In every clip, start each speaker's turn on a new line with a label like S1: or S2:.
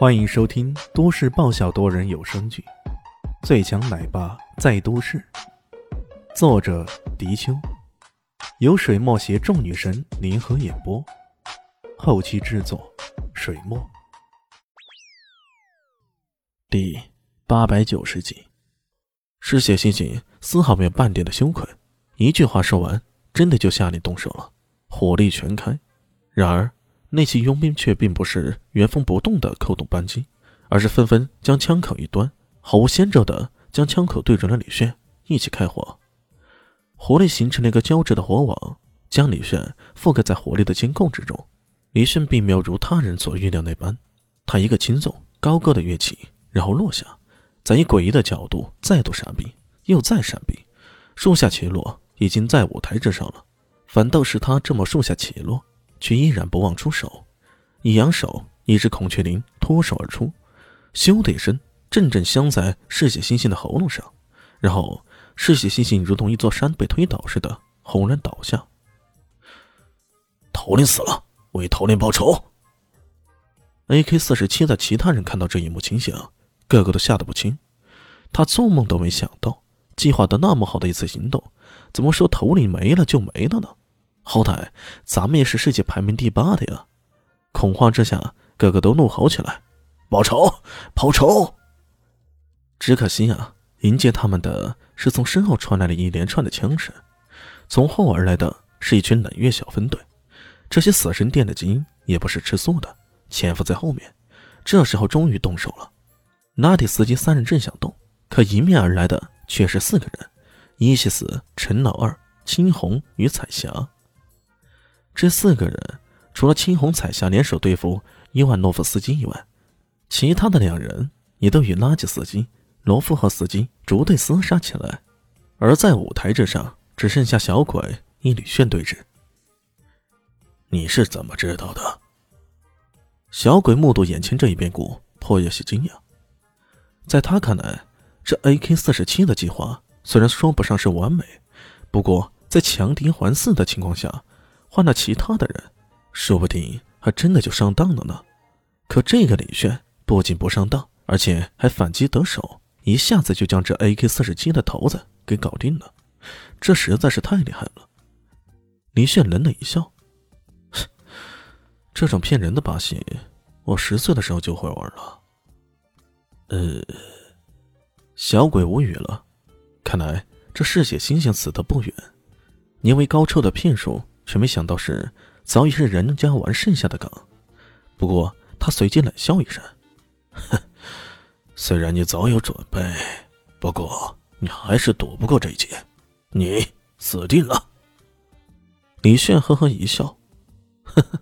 S1: 欢迎收听都市爆笑多人有声剧《最强奶爸在都市》，作者：迪秋，由水墨携众女神联合演播，后期制作：水墨。第八百九十集，嗜血西西丝毫没有半点的羞愧，一句话说完，真的就下令动手了，火力全开。然而。那些佣兵却并不是原封不动的扣动扳机，而是纷纷将枪口一端，毫无先兆的将枪口对准了李炫，一起开火。火力形成了一个交织的火网，将李炫覆盖在火力的监控之中。李炫并没有如他人所预料那般，他一个轻纵高高的跃起，然后落下，再以诡异的角度再度闪避，又再闪避，树下起落，已经在舞台之上了。反倒是他这么树下起落。却依然不忘出手，一扬手，一只孔雀翎脱手而出，咻的一声，阵阵镶在嗜血猩猩的喉咙上，然后嗜血猩猩如同一座山被推倒似的轰然倒下。
S2: 头领死了，为头领报仇。
S1: AK 四十七的其他人看到这一幕情形，个个都吓得不轻。他做梦都没想到，计划的那么好的一次行动，怎么说头领没了就没了呢？好歹咱们也是世界排名第八的呀！恐慌之下，个个都怒吼起来：“
S2: 报仇！报仇！”
S1: 只可惜啊，迎接他们的是从身后传来了一连串的枪声，从后而来的是一群冷月小分队。这些死神殿的精英也不是吃素的，潜伏在后面。这时候终于动手了。拉蒂斯基三人正想动，可迎面而来的却是四个人：伊西斯、陈老二、青红与彩霞。这四个人，除了青红彩霞联手对付伊万诺夫斯基以外，其他的两人也都与垃圾司机罗夫和司机逐队厮杀起来。而在舞台之上，只剩下小鬼与吕炫对峙。
S2: 你是怎么知道的？
S1: 小鬼目睹眼前这一变故，颇有些惊讶。在他看来，这 AK 四十七的计划虽然说不上是完美，不过在强敌环伺的情况下。换了其他的人，说不定还真的就上当了呢。可这个李炫不仅不上当，而且还反击得手，一下子就将这 AK 四十七的头子给搞定了，这实在是太厉害了。李炫冷冷一笑：“这种骗人的把戏，我十岁的时候就会玩了。”呃，小鬼无语了，看来这嗜血猩猩死的不远，因为高超的骗术。却没想到是早已是人家玩剩下的梗，不过他随即冷笑一声：“
S2: 哼，虽然你早有准备，不过你还是躲不过这一劫，你死定了。”
S1: 李炫呵呵一笑：“呵呵，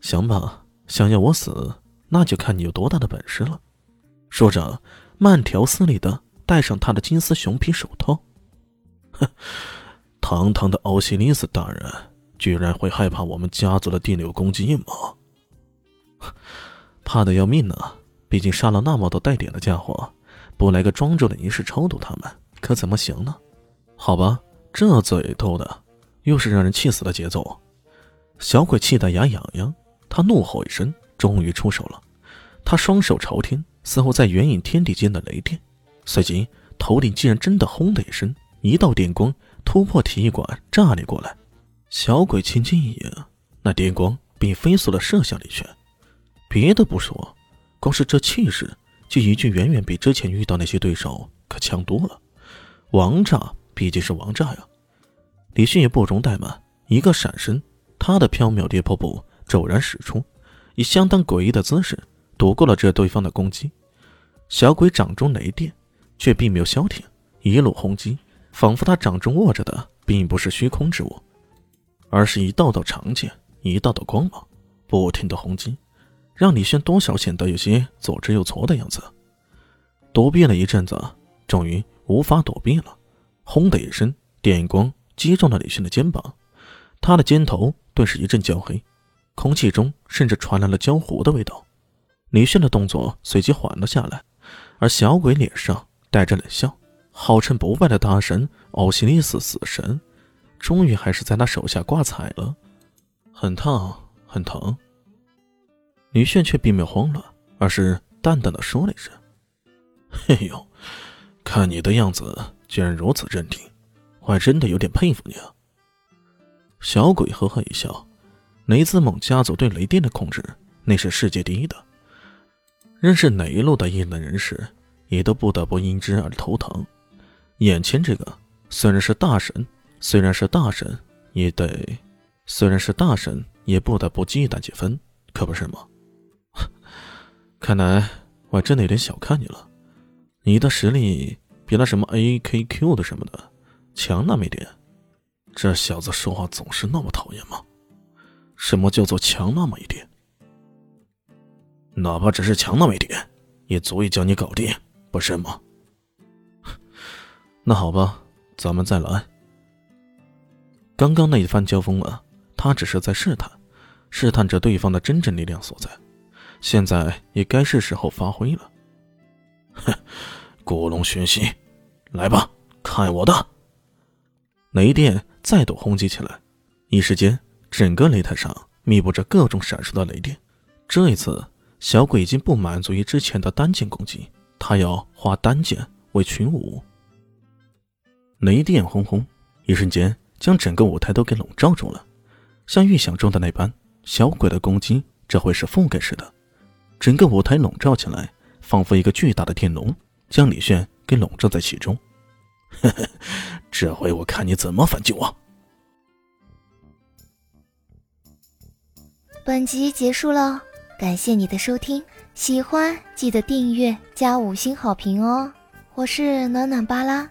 S1: 行吧，想要我死，那就看你有多大的本事了。”说着，慢条斯理的戴上他的金丝熊皮手套。
S2: 哼，堂堂的奥西里斯大人。居然会害怕我们家族的电流攻击吗？
S1: 怕的要命呢！毕竟杀了那么多带点的家伙，不来个庄重的仪式超度他们，可怎么行呢？好吧，这嘴偷的又是让人气死的节奏。小鬼气得牙痒痒，他怒吼一声，终于出手了。他双手朝天，似乎在援引天地间的雷电。随即，头顶竟然真的轰的一声，一道电光突破体育馆，炸裂过来。小鬼轻轻一迎，那电光便飞速的射向李轩。别的不说，光是这气势，就已经远远比之前遇到那些对手可强多了。王炸毕竟是王炸呀！李迅也不容怠慢，一个闪身，他的缥缈跌破步骤然使出，以相当诡异的姿势躲过了这对方的攻击。小鬼掌中雷电，却并没有消停，一路轰击，仿佛他掌中握着的并不是虚空之物。而是一道道长剑，一道道光芒，不停的轰击，让李轩多少显得有些左支右绌的样子。躲避了一阵子，终于无法躲避了。轰的一声，电光击中了李轩的肩膀，他的肩头顿时一阵焦黑，空气中甚至传来了焦糊的味道。李轩的动作随即缓了下来，而小鬼脸上带着冷笑，号称不败的大神奥西里斯死神。终于还是在他手下挂彩了，很烫，很疼。女炫却并没有慌乱，而是淡淡的说了一声：“
S2: 嘿呦，看你的样子，竟然如此镇定，我还真的有点佩服你啊。”
S1: 小鬼呵呵一笑：“雷子猛家族对雷电的控制，那是世界第一的。认识哪一路的异能人士，也都不得不因之而头疼。眼前这个，虽然是大神，虽然是大神，也得，虽然是大神，也不得不忌惮几分，可不是吗？” 看来我真的有点小看你了，你的实力比那什么 A K Q 的什么的强那么一点。
S2: 这小子说话总是那么讨厌吗？什么叫做强那么一点？哪怕只是强那么一点，也足以将你搞定，不是吗？
S1: 那好吧，咱们再来。刚刚那一番交锋啊，他只是在试探，试探着对方的真正力量所在。现在也该是时候发挥了。
S2: 哼，古龙玄心，来吧，看我的！
S1: 雷电再度轰击起来，一时间，整个擂台上密布着各种闪烁的雷电。这一次，小鬼已经不满足于之前的单剑攻击，他要化单剑为群舞。雷电轰轰，一瞬间将整个舞台都给笼罩住了。像预想中的那般，小鬼的攻击这会是覆盖式的。整个舞台笼罩起来，仿佛一个巨大的天笼，将李炫给笼罩在其中。
S2: 呵呵，这回我看你怎么反击我！
S3: 本集结束了，感谢你的收听，喜欢记得订阅加五星好评哦！我是暖暖巴拉，